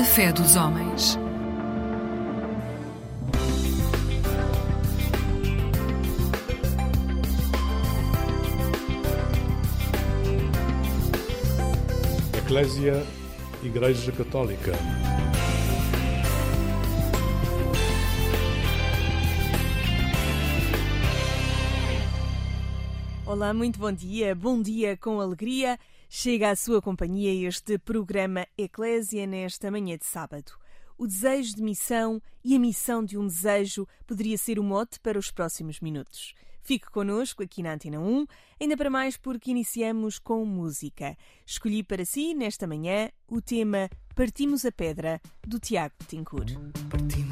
A fé dos homens. Eclésia Igreja Católica. Olá, muito bom dia. Bom dia com alegria. Chega à sua companhia este programa Eclésia nesta manhã de sábado. O desejo de missão e a missão de um desejo poderia ser o mote para os próximos minutos. Fique connosco aqui na Antena 1, ainda para mais porque iniciamos com música. Escolhi para si, nesta manhã, o tema Partimos a Pedra, do Tiago Tincur. Partimos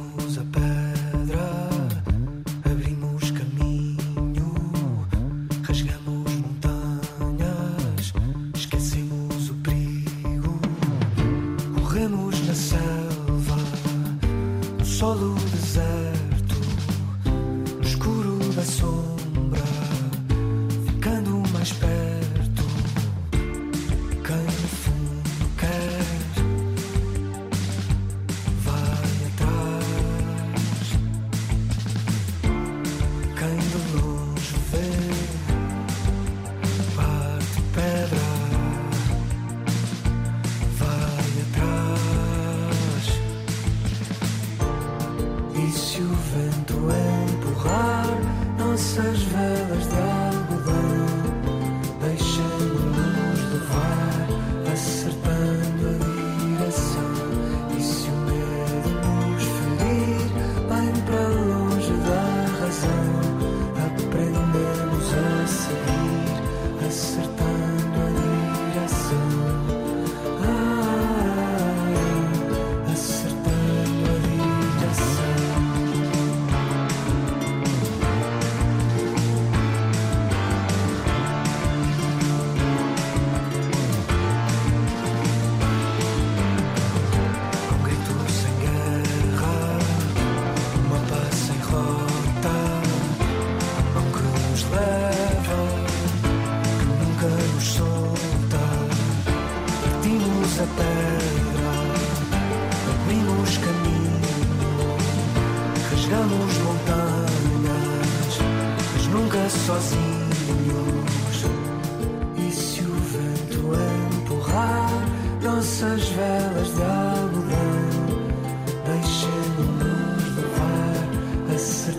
Yes.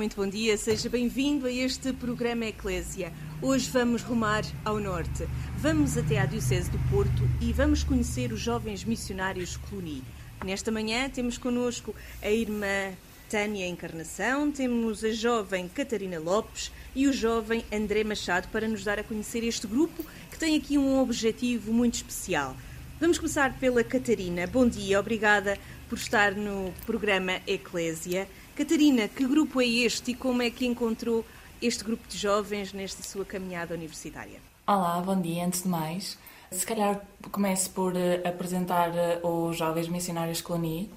Muito bom dia, seja bem-vindo a este programa Eclésia. Hoje vamos rumar ao norte. Vamos até à Diocese do Porto e vamos conhecer os jovens missionários Cluny. Nesta manhã temos connosco a irmã Tânia Encarnação, temos a jovem Catarina Lopes e o jovem André Machado para nos dar a conhecer este grupo que tem aqui um objetivo muito especial. Vamos começar pela Catarina. Bom dia, obrigada por estar no programa Eclésia. Catarina, que grupo é este e como é que encontrou este grupo de jovens nesta sua caminhada universitária? Olá, bom dia. Antes de mais, se calhar começo por eh, apresentar eh, os Jovens Missionários Coloni.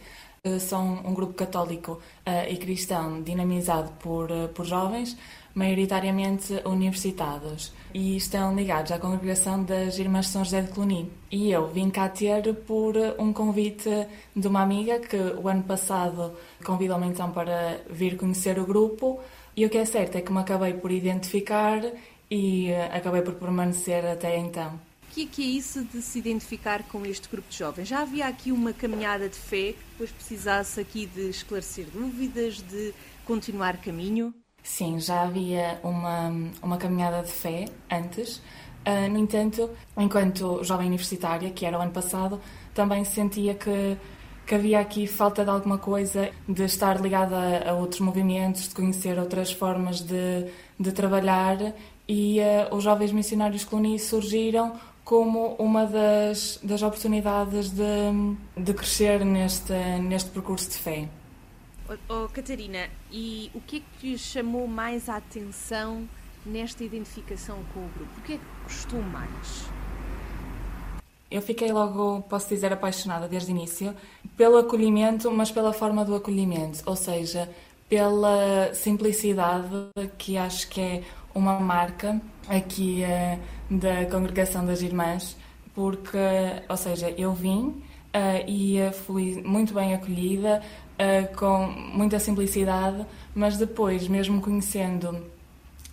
Eh, São um grupo católico e cristão dinamizado por, por jovens, maioritariamente universitados, e estão ligados à congregação das Irmãs São José de Cluny. E eu vim cá ter por um convite de uma amiga que o ano passado convidou-me então para vir conhecer o grupo, e o que é certo é que me acabei por identificar e uh, acabei por permanecer até então. O que é, que é isso de se identificar com este grupo de jovens? Já havia aqui uma caminhada de fé que depois precisasse aqui de esclarecer dúvidas, de continuar caminho? Sim, já havia uma, uma caminhada de fé antes. Uh, no entanto, enquanto jovem universitária, que era o ano passado, também sentia que, que havia aqui falta de alguma coisa, de estar ligada a, outros movimentos, de conhecer outras formas de, de trabalhar. E uh, os jovens missionários Cluny surgiram como uma das, das oportunidades de, de crescer neste, neste percurso de fé. Oh, Catarina, e o que é que lhe chamou mais a atenção nesta identificação com o grupo? O que é que gostou mais? Eu fiquei logo, posso dizer, apaixonada desde o início pelo acolhimento, mas pela forma do acolhimento, ou seja, pela simplicidade que acho que é uma marca aqui uh, da Congregação das Irmãs, porque, ou seja, eu vim uh, e fui muito bem acolhida, uh, com muita simplicidade, mas depois, mesmo conhecendo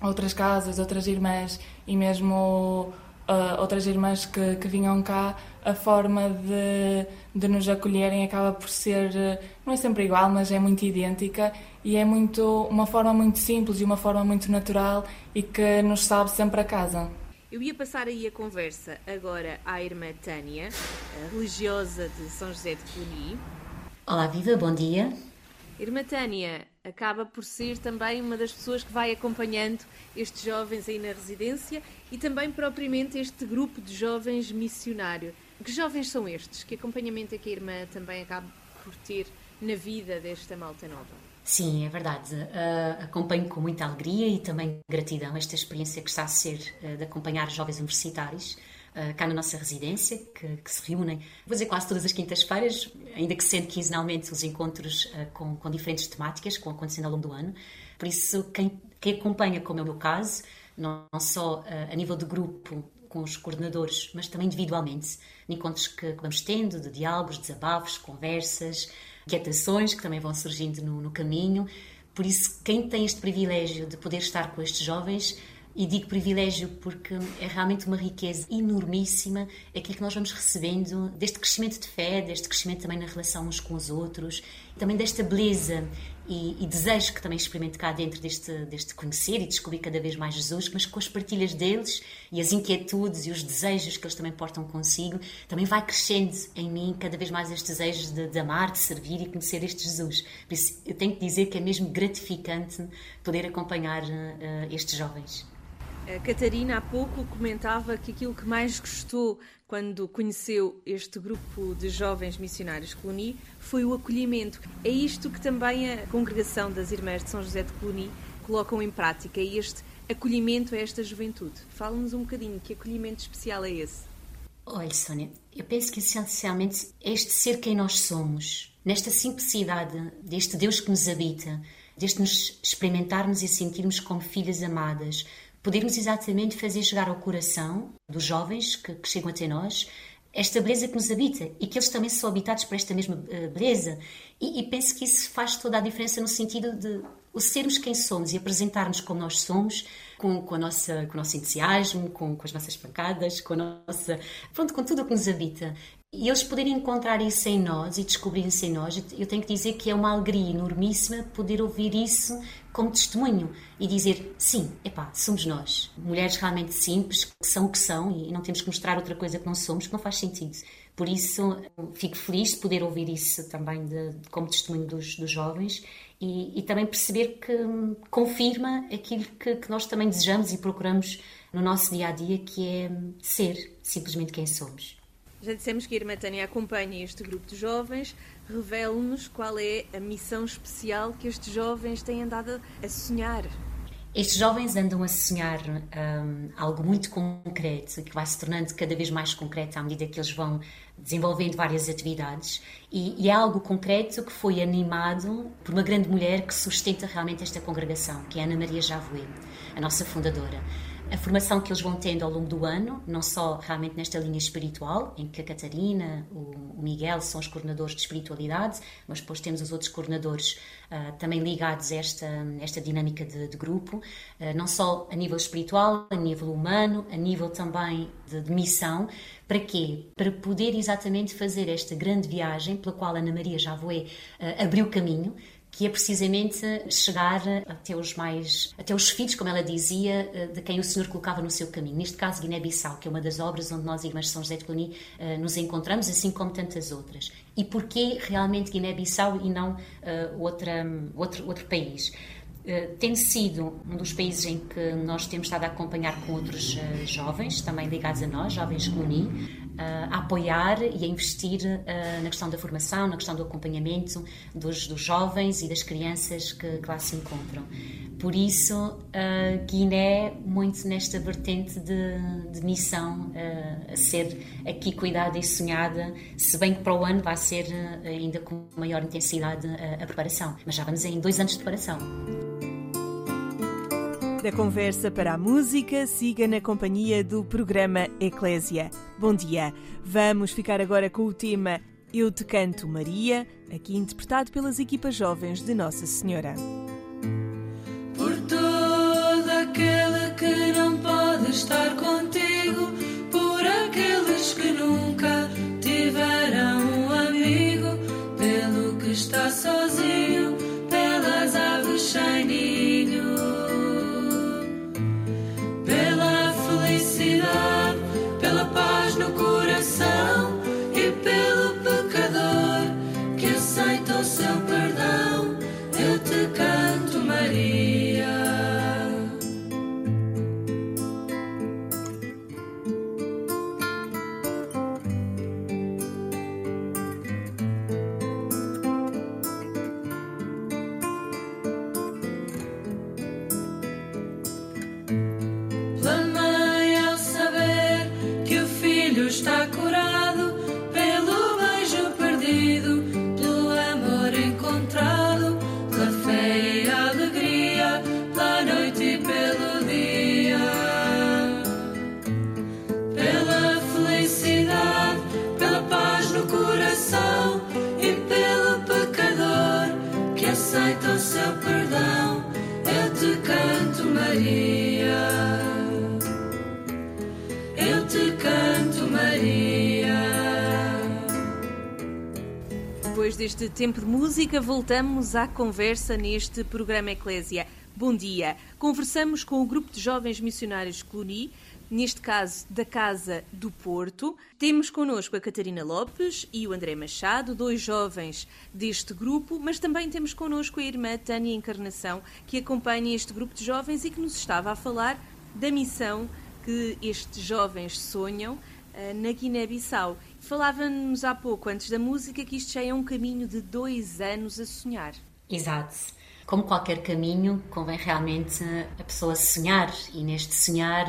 outras casas, outras irmãs e mesmo uh, outras irmãs que, que vinham cá, a forma de, de nos acolherem acaba por ser, não é sempre igual, mas é muito idêntica e é muito uma forma muito simples e uma forma muito natural e que nos sabe sempre a casa. Eu ia passar aí a conversa agora à irmã Tânia, religiosa de São José de Cluny. Olá, viva, bom dia. Irmã Tânia acaba por ser também uma das pessoas que vai acompanhando estes jovens aí na residência e também propriamente este grupo de jovens missionário. Que jovens são estes? Que acompanhamento é que a irmã também acaba por ter na vida desta malta nova? Sim, é verdade. Uh, acompanho com muita alegria e também gratidão esta experiência que está a ser uh, de acompanhar jovens universitários uh, cá na nossa residência, que, que, se reúnem, vou dizer quase todas as quintas-feiras, ainda que sendo quinzenalmente os encontros uh, com, com, diferentes temáticas que vão acontecendo ao longo do ano. Por isso, quem, quem acompanha, como é o meu caso, não, não só uh, a nível de grupo com os coordenadores, mas também individualmente, encontros que, que vamos tendo, de diálogos, desabafos, conversas, inquietações que também vão surgindo no, no caminho. Por isso, quem tem este privilégio de poder estar com estes jovens e digo privilégio porque é realmente uma riqueza enormíssima aquilo que nós vamos recebendo deste crescimento de fé, deste crescimento também na relação uns com os outros, também desta beleza e, e, desejo que também experimente cá dentro deste, deste conhecer e descobrir cada vez mais Jesus, mas com as partilhas deles e as inquietudes e os desejos que eles também portam consigo, também vai crescendo em mim cada vez mais estes desejos de, de amar, de servir e conhecer este Jesus. Por isso, eu tenho que dizer que é mesmo gratificante poder acompanhar uh, estes jovens. A Catarina há pouco comentava que aquilo que mais gostou quando conheceu este grupo de jovens missionários Cluny foi o acolhimento. É isto que também a congregação das Irmãs de São José de Cluny colocam em prática, este acolhimento a esta juventude. Fala-nos um bocadinho, que acolhimento especial é esse? Olha, Sónia, eu penso que essencialmente este ser quem nós somos, nesta simplicidade deste Deus que nos habita, deste nos experimentarmos e sentirmos como filhas amadas, podermos exatamente fazer chegar ao coração dos jovens que, que, chegam até nós esta beleza que nos habita e que eles também são habitados por esta mesma uh, beleza. E, e, penso que isso faz toda a diferença no sentido de o sermos quem somos e apresentarmos como nós somos, com, com, a nossa, com o nosso entusiasmo, com, com as nossas pancadas, com a nossa. Pronto, com tudo o que nos habita. E eles poderem encontrar isso em nós e descobrirem-se em nós, eu tenho que dizer que é uma alegria enormíssima poder ouvir isso como testemunho e dizer: sim, epá, somos nós. Mulheres realmente simples, que são o que são e não temos que mostrar outra coisa que não somos, que não faz sentido. Por isso, fico feliz de poder ouvir isso também de, de, como testemunho dos, dos jovens e, e, também perceber que hum, confirma aquilo que, que nós também desejamos e procuramos no nosso dia a dia, que é ser simplesmente quem somos. Já dissemos que a Irmã Tânia acompanha este grupo de jovens. Revele-nos qual é a missão especial que estes jovens têm andado a sonhar. Estes jovens andam a sonhar um, algo muito concreto, que vai se tornando cada vez mais concreto à medida que eles vão desenvolvendo várias atividades. E, e é algo concreto que foi animado por uma grande mulher que sustenta realmente esta congregação, que é Ana Maria Javoe, a nossa fundadora. A formação que eles vão tendo ao longo do ano, não só realmente nesta linha espiritual, em que a Catarina, o Miguel são os coordenadores de espiritualidade, mas depois temos os outros coordenadores uh, também ligados a esta, esta dinâmica de, de grupo, uh, não só a nível espiritual, a nível humano, a nível também de, de missão. Para quê? Para poder exatamente fazer esta grande viagem pela qual Ana Maria Javoé uh, abriu caminho, que é precisamente chegar até os mais, até os filhos, como ela dizia, eh, de quem o Senhor colocava no seu caminho. Neste caso, Guiné-Bissau, que é uma das obras onde nós, irmãs de São José de Cluny, eh, nos encontramos, assim como tantas outras. E porquê realmente Guiné-Bissau e não uh, outra, outro, outro país? Uh, tem sido um dos países em que nós temos estado a acompanhar com outros uh, jovens, também ligados a nós, jovens Cluny, a apoiar e a investir na questão da formação, na questão do acompanhamento dos, dos jovens e das crianças que, que lá se encontram. Por isso, Guiné, muito nesta vertente de, de missão a ser aqui cuidada e sonhada, se bem que para o ano vai ser uh, ainda com maior intensidade a preparação. Mas já vamos em dois anos de preparação. Da conversa para a música, siga na companhia do programa Eclésia. Bom dia. Vamos ficar agora com o tema Eu Te Canto Maria, aqui interpretado pelas equipas jovens de Nossa Senhora. Por toda aquela que não pode estar contigo, sakura. Deste tempo de música, voltamos à conversa neste programa Eclésia. Bom dia. Conversamos com o grupo de jovens missionários Cluny, neste caso da Casa do Porto. Temos connosco a Catarina Lopes e o André Machado, dois jovens deste grupo, mas também temos connosco a irmã Tânia Encarnação, que acompanha este grupo de jovens e que nos estava a falar da missão que estes jovens sonham eh, na Guiné-Bissau. Falava-nos há pouco, antes da música, que isto já é um caminho de dois anos a sonhar. Exato. Como qualquer caminho, convém realmente a pessoa sonhar e neste sonhar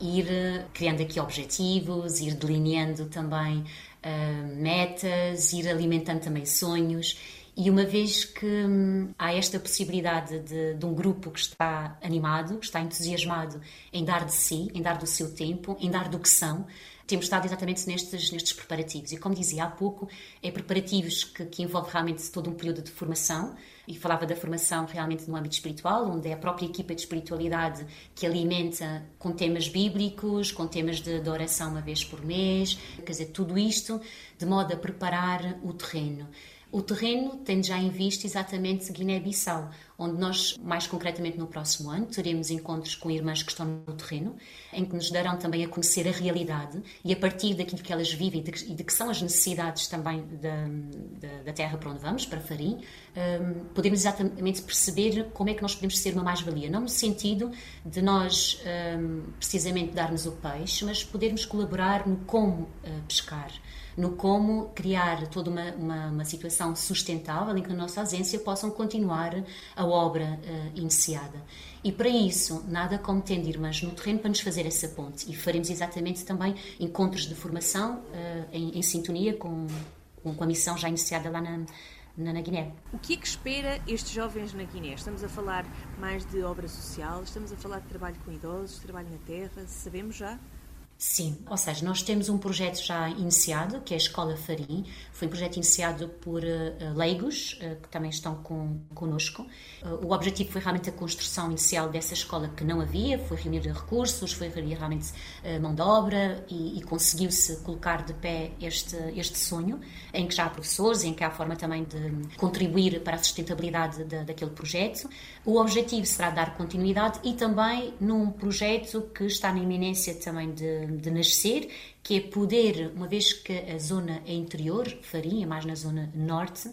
ir criando aqui objetivos, ir delineando também uh, metas, ir alimentando também sonhos. E uma vez que hum, há esta possibilidade de, de, um grupo que está animado, que está entusiasmado em dar de si, em dar do seu tempo, em dar do que são, temos estado exatamente nestes, nestes preparativos. E como dizia há pouco, é preparativos que, que envolve realmente todo um período de formação, e falava da formação realmente no âmbito espiritual, onde é a própria equipa de espiritualidade que alimenta com temas bíblicos, com temas de, de oração uma vez por mês, quer dizer, tudo isto de modo a preparar o terreno. O terreno tem já em vista exatamente Guiné-Bissau, onde nós, mais concretamente no próximo ano, teremos encontros com irmãs que estão no terreno, em que nos darão também a conhecer a realidade e a partir daquilo que elas vivem e de, que são as necessidades também da, da, da terra para onde vamos, para Farim, um, podemos exatamente perceber como é que nós podemos ser uma mais-valia. Não no sentido de nós um, precisamente darmos o peixe, mas podermos colaborar no como uh, pescar no como criar toda uma, uma, uma, situação sustentável em que, na nossa ausência, possam continuar a obra uh, iniciada. E para isso, nada como tendo irmãs no terreno para nos fazer essa ponte. E faremos exatamente também encontros de formação uh, em, em, sintonia com, com, a missão já iniciada lá na, na, na Guiné. O que é que espera estes jovens na Guiné? Estamos a falar mais de obra social, estamos a falar de trabalho com idosos, trabalho na terra, sabemos já? Sim, ou seja, nós temos um projeto já iniciado, que é a Escola Farim. Foi um projeto iniciado por uh, leigos, uh, que também estão com, conosco. Uh, o objetivo foi realmente a construção inicial dessa escola que não havia, foi reunir recursos, foi reunir realmente mão de obra e, e conseguiu-se colocar de pé este, este sonho, em que já há professores, em que há forma também de contribuir para a sustentabilidade de, daquele projeto. O objetivo será dar continuidade e também num projeto que está na iminência também de de nascer, que é poder, uma vez que a zona é interior, Farinha, mais na zona norte,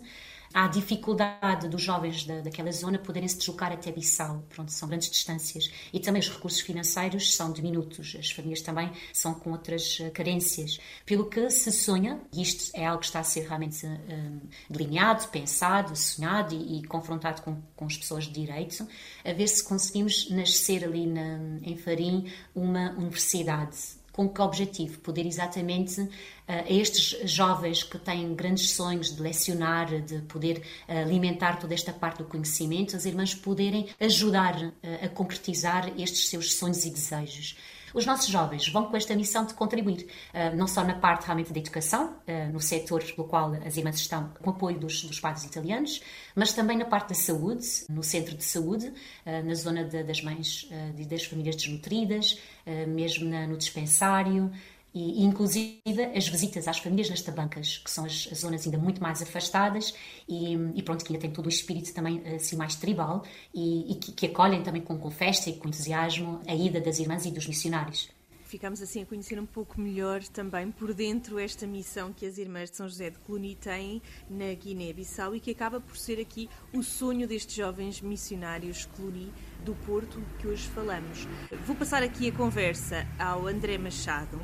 há dificuldade dos jovens da, daquela zona poderem se deslocar até Bissau. Pronto, são grandes distâncias. E também os recursos financeiros são diminutos. As famílias também são com outras uh, carências. Pelo que se sonha, e isto é algo que está a ser realmente uh, delineado, pensado, sonhado e, e confrontado com, com as pessoas de direito, a ver se conseguimos nascer ali na, em Farim uma universidade com que objetivo? Poder exatamente uh, a estes jovens que têm grandes sonhos de lecionar, de poder uh, alimentar toda esta parte do conhecimento, as irmãs poderem ajudar uh, a concretizar estes seus sonhos e desejos. Os nossos jovens vão com esta missão de contribuir, não só na parte realmente da educação, no setor pelo qual as irmãs estão, com apoio dos, dos padres italianos, mas também na parte da saúde, no centro de saúde, na zona de, das mães e das famílias desnutridas, mesmo na, no dispensário, e, inclusive as visitas às famílias nas tabancas, que são as, as zonas ainda muito mais afastadas e, e, pronto, que ainda tem todo o espírito também assim mais tribal e, e que, que, acolhem também com, com festa e com entusiasmo a ida das irmãs e dos missionários. Ficamos assim a conhecer um pouco melhor também por dentro esta missão que as Irmãs de São José de Cluny têm na Guiné-Bissau e que acaba por ser aqui o sonho destes jovens missionários Cluny do Porto que hoje falamos. Vou passar aqui a conversa ao André Machado.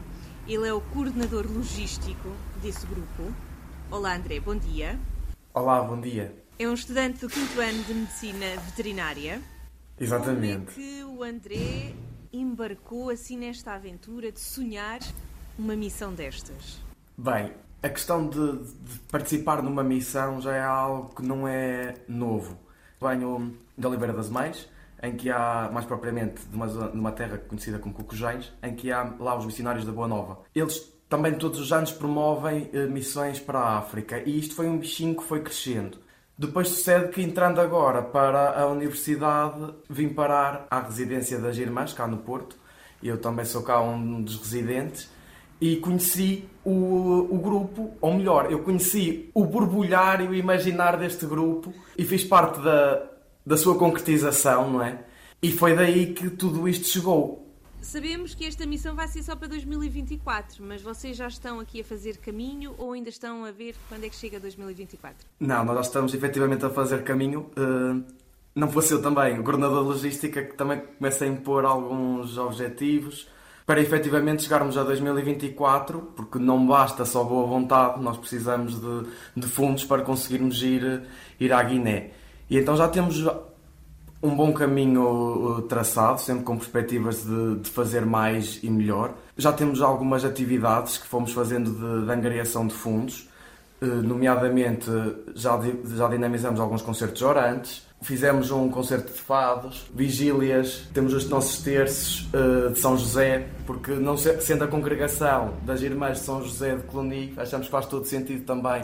Ele é o coordenador logístico desse grupo. Olá, André, bom dia. Olá, bom dia. É um estudante do quinto ano de Medicina Veterinária. Exatamente. Como é que o André embarcou assim nesta aventura de sonhar uma missão destas? Bem, a questão de, de participar numa missão já é algo que não é novo. Venho de Oliveira das Mães, em que há, mais propriamente, de uma, uma terra conhecida como Cucujães, em que há lá os missionários da Boa Nova. Eles também todos os anos promovem eh, missões para a África e isto foi um bichinho que foi crescendo. Depois sucede que entrando agora para a universidade vim parar à residência das irmãs, cá no Porto. Eu também sou cá um dos residentes e conheci o, o grupo, ou melhor, eu conheci o borbulhar e o imaginar deste grupo e fiz parte da, da sua concretização, não é? E foi daí que tudo isto chegou. Sabemos que esta missão vai ser só para 2024, mas vocês já estão aqui a fazer caminho ou ainda estão a ver quando é que chega 2024? Não, nós já estamos efetivamente a fazer caminho. Uh, não fosse eu também, o coordenador de logística, que também começa a impor alguns objetivos para efetivamente chegarmos a 2024, porque não basta só boa vontade, nós precisamos de, de fundos para conseguirmos ir, ir à Guiné. E então já temos um bom caminho uh, traçado, sempre com perspectivas de, de, fazer mais e melhor. Já temos algumas atividades que fomos fazendo de, de angariação de fundos, uh, nomeadamente já, já dinamizamos alguns concertos orantes, fizemos um concerto de fados, vigílias, temos os nossos terços uh, de São José, porque não sendo a congregação das Irmãs de São José de Cluny, achamos que faz todo sentido também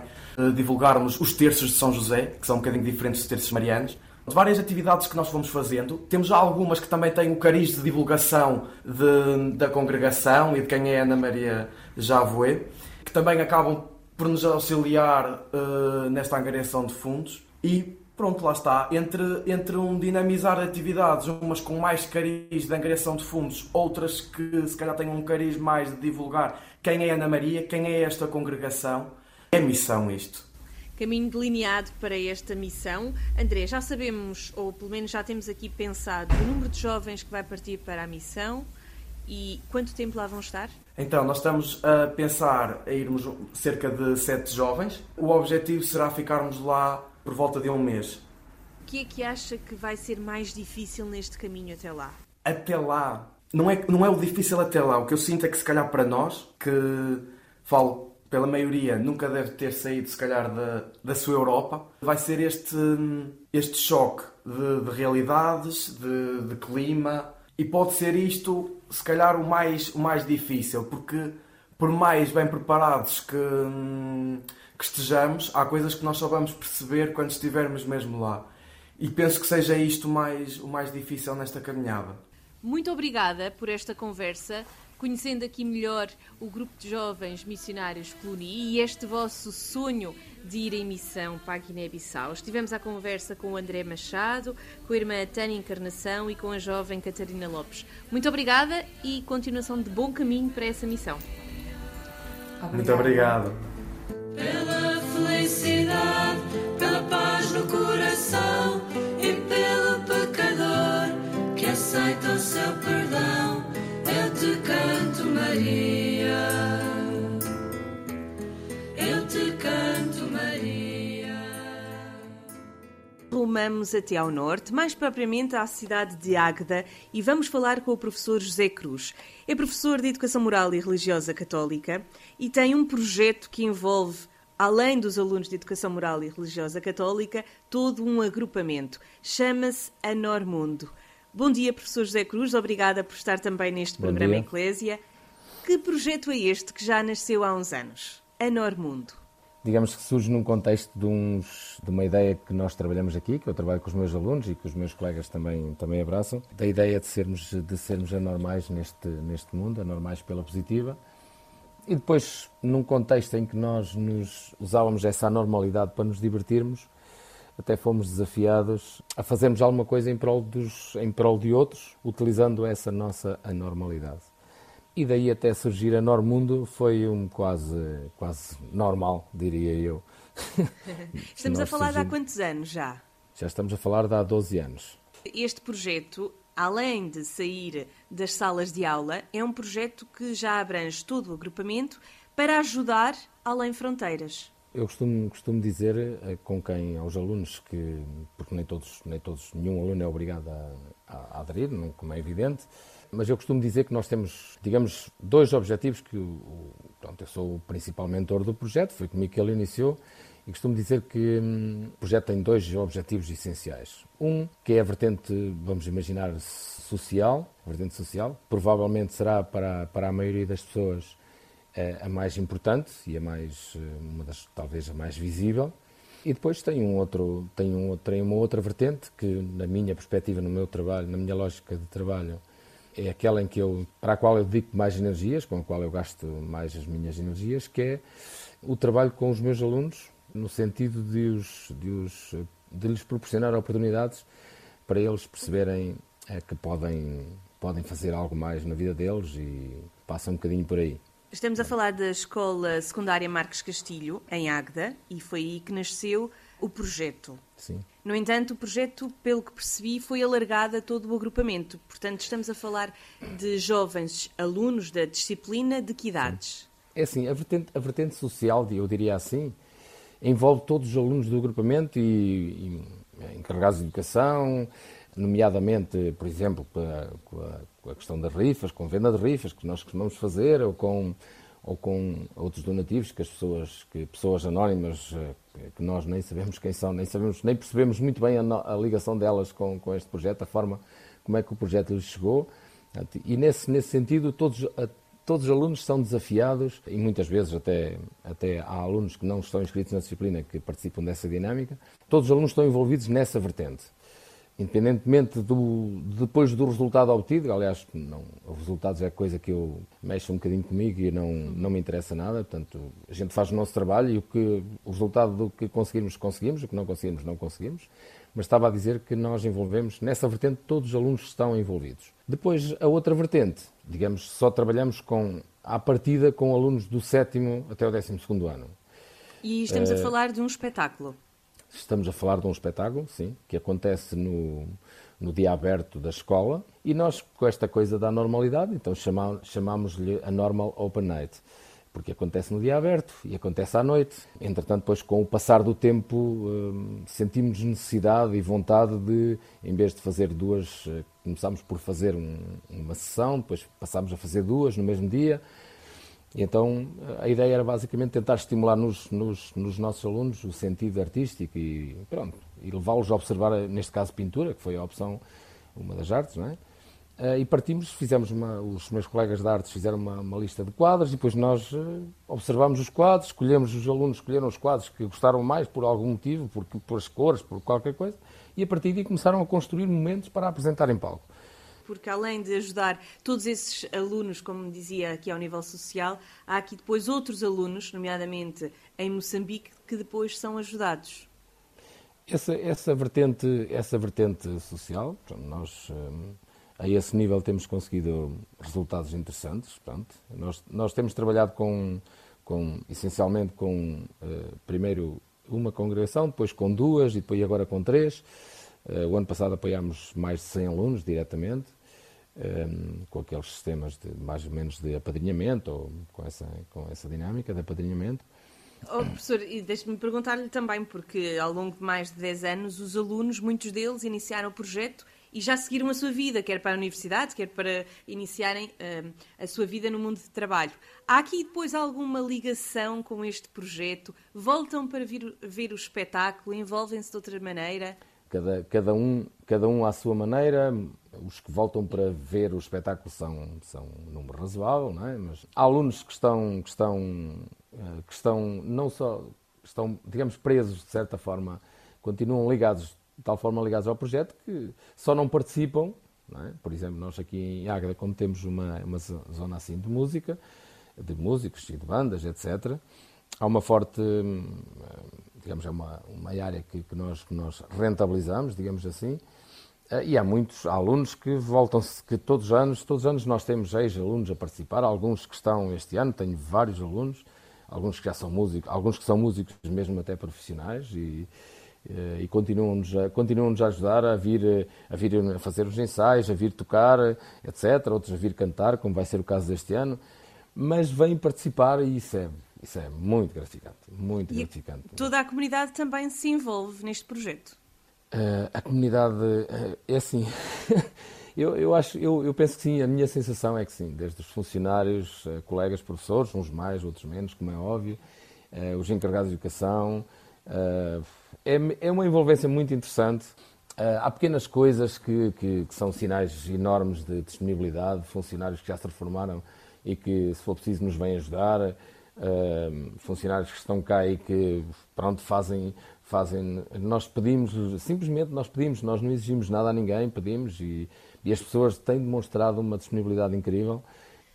divulgarmos os terços de São José, que são um bocadinho diferentes dos terços marianos de várias atividades que nós fomos fazendo. Temos algumas que também têm o cariz de divulgação de, da congregação e de quem é Ana Maria Javoé, que também acabam por nos auxiliar uh, nesta angariação de fundos. E pronto, lá está. Entre, entre um dinamizar de atividades, umas com mais cariz de angariação de fundos, outras que se calhar têm um cariz mais de divulgar quem é Ana Maria, quem é esta congregação. É missão isto caminho delineado para esta missão. André, já sabemos, ou pelo menos já temos aqui pensado, o número de jovens que vai partir para a missão e quanto tempo lá vão estar? Então, nós estamos a pensar a irmos cerca de sete jovens. O objetivo será ficarmos lá por volta de um mês. O que é que acha que vai ser mais difícil neste caminho até lá? Até lá. Não é, não é o difícil até lá. O que eu sinto é que, se calhar, para nós, que falo pela maioria, nunca deve ter saído, se calhar, da, da sua Europa. Vai ser este, este choque de, de realidades, de, de clima, e pode ser isto, se calhar, o mais, o mais difícil, porque por mais bem preparados que, que estejamos, há coisas que nós só vamos perceber quando estivermos mesmo lá. E penso que seja isto mais, o mais difícil nesta caminhada. Muito obrigada por esta conversa, conhecendo aqui melhor o grupo de jovens missionários Cluny e este vosso sonho de ir em missão para a Guiné-Bissau. Estivemos à conversa com o André Machado, com a irmã Tânia Encarnação e com a jovem Catarina Lopes. Muito obrigada e continuação de bom caminho para essa missão. Obrigada. Muito obrigado. Coração e pelo pecador que aceita o seu perdão, eu te canto, Maria. Eu te canto, Maria. Rumamos até ao norte, mais propriamente à cidade de Águeda, e vamos falar com o professor José Cruz. É professor de Educação Moral e Religiosa Católica e tem um projeto que envolve, além dos alunos de Educação Moral e Religiosa Católica, todo um agrupamento. Chama-se Anor Mundo. Bom dia, professor José Cruz. Obrigada por estar também neste Bom programa dia. Eclésia. Que projeto é este que já nasceu há uns anos? Anor Mundo. Digamos que surge num contexto de, uns, de uma ideia que nós trabalhamos aqui, que eu trabalho com os meus alunos e que os meus colegas também, também abraçam, da ideia de sermos, de sermos anormais neste, neste mundo, anormais pela positiva. E depois, num contexto em que nós nos usávamos essa anormalidade para nos divertirmos, até fomos desafiados a fazermos alguma coisa em prol, dos, em prol de outros, utilizando essa nossa anormalidade. E daí até surgir a Normundo foi um quase, quase normal, diria eu. Estamos a falar de há surgimos- quantos anos já? Já estamos a falar de há 12 anos. Este projeto, além de sair das salas de aula, é um projeto que já abrange todo o agrupamento para ajudar além fronteiras. Eu costumo, costumo dizer eh, com quem, aos alunos, que, porque nem todos, nem todos, nenhum aluno é obrigado a, a, aderir, como é evidente, mas eu costumo dizer que nós temos, digamos, dois objetivos que pronto, eu sou o principal mentor do projeto, foi comigo que ele iniciou, e costumo dizer que hum, o projeto tem dois objetivos essenciais. Um, que é a vertente, vamos imaginar, social, a vertente social, provavelmente será para, para a maioria das pessoas é a mais importante e a mais, eh, uma das, talvez a mais visível. E depois tem, um outro, tem, um, tem uma outra vertente que, na minha perspectiva, no meu trabalho, na minha lógica de trabalho, é aquela em que eu, para a qual eu dedico mais energias, com a qual eu gasto mais as minhas energias, que é o trabalho com os meus alunos, no sentido de, os, de, os, de lhes proporcionar oportunidades para eles perceberem eh, que podem, podem fazer algo mais na vida deles e passa um bocadinho por aí. Estamos a falar da Escola Secundária Marques Castilho, em Águeda, e foi aí que nasceu o projeto. Sim. No entanto, o projeto, pelo que percebi, foi alargado a todo o agrupamento. Portanto, estamos a falar de jovens alunos da disciplina de que idades? É assim, a vertente, a vertente social, eu diria assim, envolve todos os alunos do agrupamento e, e encarregados de educação, nomeadamente, por exemplo, com a, com a- questão das rifas, com venda de rifas que nós costumamos fazer, ou com, ou com outros donativos que as pessoas, que pessoas anónimas, eh, que nós nem sabemos quem são, nem sabemos, nem percebemos muito bem a, a ligação delas com, com este projeto, a forma como é que o projeto lhes chegou. E nesse, nesse sentido, todos, todos os alunos são desafiados, e muitas vezes até, até há alunos que não estão inscritos na disciplina que participam dessa dinâmica, todos os alunos estão envolvidos nessa vertente. Independentemente do, depois do resultado obtido, aliás, não, os resultados é coisa que eu mexo um bocadinho comigo e não, não me interessa nada, portanto, a gente faz o nosso trabalho e o, que, o resultado do que conseguirmos, conseguimos, o que não conseguimos, não conseguimos, mas estava a dizer que nós envolvemos, nessa vertente, todos os alunos estão envolvidos. Depois, a outra vertente, digamos, só trabalhamos com, à partida com alunos do sétimo até o décimo segundo ano. E estamos a falar de um espetáculo. Estamos a falar de um espetáculo, sim, que acontece no, no dia aberto da escola e nós, com esta coisa da normalidade, então chama- chamámos-lhe a Normal Open Night, porque acontece no dia aberto e acontece à noite. Entretanto, depois, com o passar do tempo, hum, sentimos necessidade e vontade de, em vez de fazer duas, eh, começámos por fazer um- uma sessão, depois passámos a fazer duas no mesmo dia, E então a ideia era basicamente tentar estimular nos, nos, nos nossos alunos o sentido artístico e pronto, e levá-los a observar, neste caso, pintura, que foi a opção, uma das artes, não é? Uh, e partimos, fizemos uma, os meus colegas de artes fizeram uma, uma lista de quadros e depois nós uh, observámos os quadros, escolhemos, os alunos escolheram os quadros que gostaram mais por algum motivo, por, por as cores, por qualquer coisa, e a partir daí começaram a construir momentos para apresentar em palco. Porque além de ajudar todos esses alunos, como dizia aqui ao nível social, há aqui depois outros alunos, nomeadamente em Moçambique, que depois são ajudados. Essa, essa, vertente, essa vertente social, nós hum, a esse nível temos conseguido resultados interessantes. Pronto. Nós, nós temos trabalhado com, com essencialmente com uh, primeiro uma congregação, depois com duas e depois agora com três. Uh, o ano passado apoiámos mais de 100 alunos diretamente, ehm, com aqueles sistemas de mais ou menos de apadrinhamento, ou com essa, com essa dinâmica de apadrinhamento. Oh, professor, e deixe-me perguntar-lhe também, porque ao longo de mais de 10 anos, os alunos, muitos deles, iniciaram o projeto e já seguiram a sua vida, quer para a universidade, quer para iniciarem uh, a sua vida no mundo de trabalho. Há aqui depois alguma ligação com este projeto? Voltam para vir, ver o espetáculo? Envolvem-se de outra maneira? Cada, cada, um, cada um à sua maneira. Os que voltam para ver o espetáculo são, são um número razoável, não é? Mas há alunos que estão, que estão, eh, que estão não só estão, digamos, presos de certa forma, continuam ligados de tal forma ligados ao projeto que só não participam. Não é? Por exemplo, nós aqui em Águeda, como temos uma, uma zona assim de música, de músicos e de bandas, etc., há uma forte, digamos, é uma, uma área que, que, nós, que nós rentabilizamos, digamos assim, eh, e há muitos alunos que voltam-se, que todos os anos, todos os anos nós temos ex-alunos a participar, alguns que estão este ano, tenho vários alunos, alguns que já são músicos, alguns que são músicos mesmo até profissionais e, e continuam-nos a, continuam a ajudar a vir, eh, a vir a fazer os ensaios, a vir tocar, etc. Outros a vir cantar, como vai ser o caso deste ano. Mas vêm participar e isso é, isso é muito gratificante. Muito e gratificante. Toda a comunidade também se envolve neste projeto? Uh, a comunidade uh, é assim. eu, eu, acho, eu, eu penso que sim, a minha sensação é que sim, desde os funcionários, uh, colegas, professores, uns mais, outros menos, como é óbvio, os encarregados de educação, é, é uma envolvência muito interessante. Uh, há pequenas coisas que, que, que, são sinais enormes de disponibilidade, funcionários que já se reformaram e que, se for preciso, nos vêm ajudar, uh, funcionários que estão cá e que, pronto, fazem, fazem... Nós pedimos, simplesmente nós pedimos, nós não exigimos nada a ninguém, pedimos e, e as pessoas têm demonstrado uma disponibilidade incrível.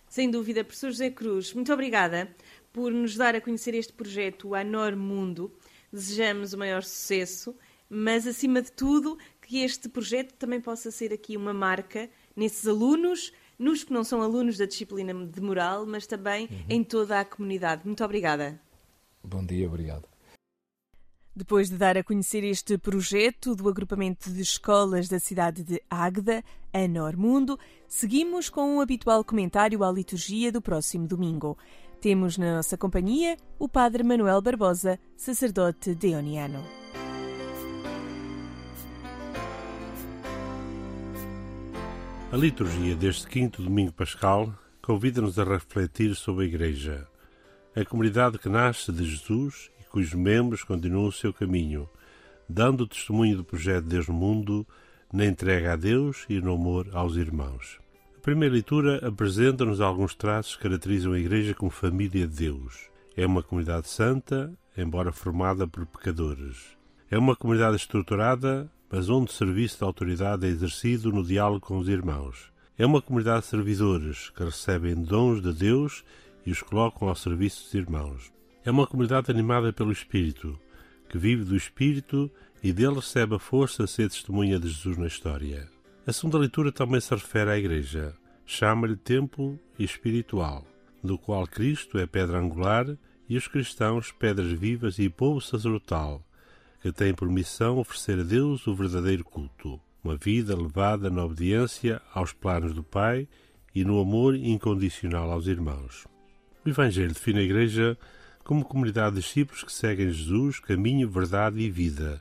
Sem dúvida, professor José Cruz, muito obrigada por nos dar a conhecer este projeto, o Anor Mundo desejamos o maior sucesso, mas acima de tudo que este projeto também possa ser aqui uma marca nesses alunos, nos que não são alunos da disciplina de moral, mas também uhum. em toda a comunidade. Muito obrigada. Bom dia, obrigado. Depois de dar a conhecer este projeto do agrupamento de escolas da cidade de Águeda, a Normundo, seguimos com o um habitual comentário à liturgia do próximo domingo. Temos na nossa companhia o Padre Manuel Barbosa, sacerdote deoniano. A liturgia deste quinto domingo pascal convida-nos a refletir sobre a Igreja, a comunidade que nasce de Jesus e cujos membros continuam o seu caminho, dando testemunho do projeto de Deus no mundo, na entrega a Deus e no amor aos irmãos. Primeira leitura apresenta-nos alguns traços que caracterizam a Igreja como família de Deus. É uma comunidade santa, embora formada por pecadores. É uma comunidade estruturada, mas onde o serviço de autoridade é exercido no diálogo com os irmãos. É uma comunidade de servidores que recebem dons de Deus e os colocam ao serviço dos irmãos. É uma comunidade animada pelo Espírito, que vive do Espírito e dele recebe a força a ser testemunha de Jesus na história. A segunda leitura também se refere à Igreja. Chama-lhe templo espiritual, do qual Cristo é pedra angular e os cristãos pedras vivas e povo sacerdotal, que tem por missão oferecer a Deus o verdadeiro culto, uma vida levada na obediência aos planos do Pai e no amor incondicional aos irmãos. O Evangelho define a Igreja como comunidade de discípulos que seguem Jesus, caminho, verdade e vida,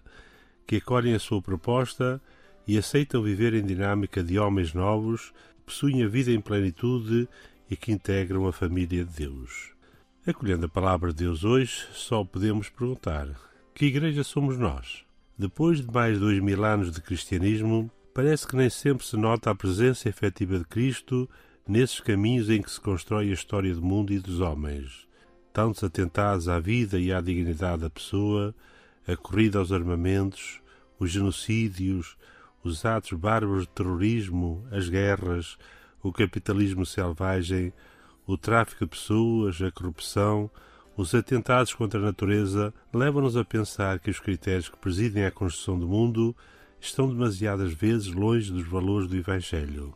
que acolhem a sua proposta e aceitam viver em dinâmica de homens novos, possuem a vida em plenitude e que integram a família de Deus. Acolhendo a palavra de Deus hoje, só podemos perguntar: que igreja somos nós? Depois de mais dois mil anos de cristianismo, parece que nem sempre se nota a presença efetiva de Cristo nesses caminhos em que se constrói a história do mundo e dos homens, tantos atentados à vida e à dignidade da pessoa, a corrida aos armamentos, os genocídios, os atos bárbaros de terrorismo, as guerras, o capitalismo selvagem, o tráfico de pessoas, a corrupção, os atentados contra a natureza levam-nos a pensar que os critérios que presidem a construção do mundo estão demasiadas vezes longe dos valores do Evangelho.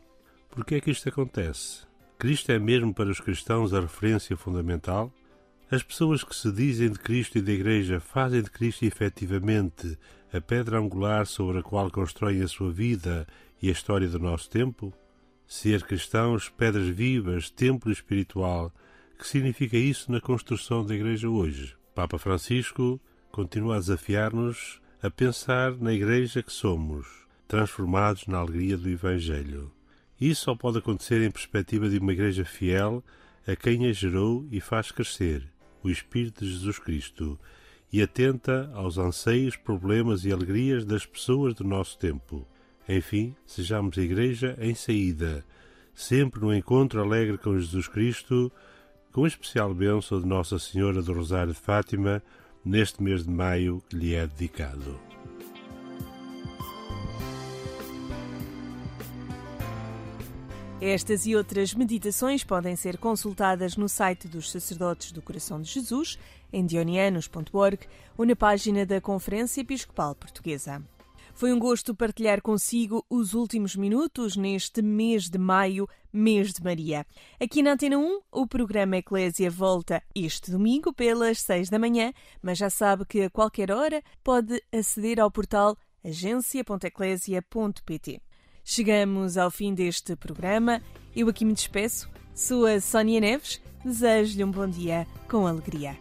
Por que é que isto acontece? Cristo é mesmo para os cristãos a referência fundamental? As pessoas que se dizem de Cristo e da Igreja fazem de Cristo efetivamente a pedra angular sobre a qual constroem a sua vida e a história do nosso tempo? Ser cristãos, pedras vivas, templo espiritual, que significa isso na construção da Igreja hoje? Papa Francisco continua a desafiar-nos a pensar na Igreja que somos, transformados na alegria do Evangelho. Isso só pode acontecer em perspectiva de uma Igreja fiel a quem a gerou e faz crescer, o Espírito de Jesus Cristo, e atenta aos anseios, problemas e alegrias das pessoas do nosso tempo. Enfim, sejamos Igreja em saída, sempre no encontro alegre com Jesus Cristo, com especial bênção de Nossa Senhora do Rosário de Fátima, neste mês de maio que lhe é dedicado. Estas e outras meditações podem ser consultadas no site dos Sacerdotes do Coração de Jesus, em dionianos.org, ou na página da Conferência Episcopal Portuguesa. Foi um gosto partilhar consigo os últimos minutos neste mês de maio, mês de Maria. Aqui na Antena 1, o programa Eclésia volta este domingo pelas 6 da manhã, mas já sabe que a qualquer hora pode aceder ao portal agência.eclésia.pt. Chegamos ao fim deste programa. Eu aqui me despeço. Sou a Sónia Neves. Desejo-lhe um bom dia com alegria.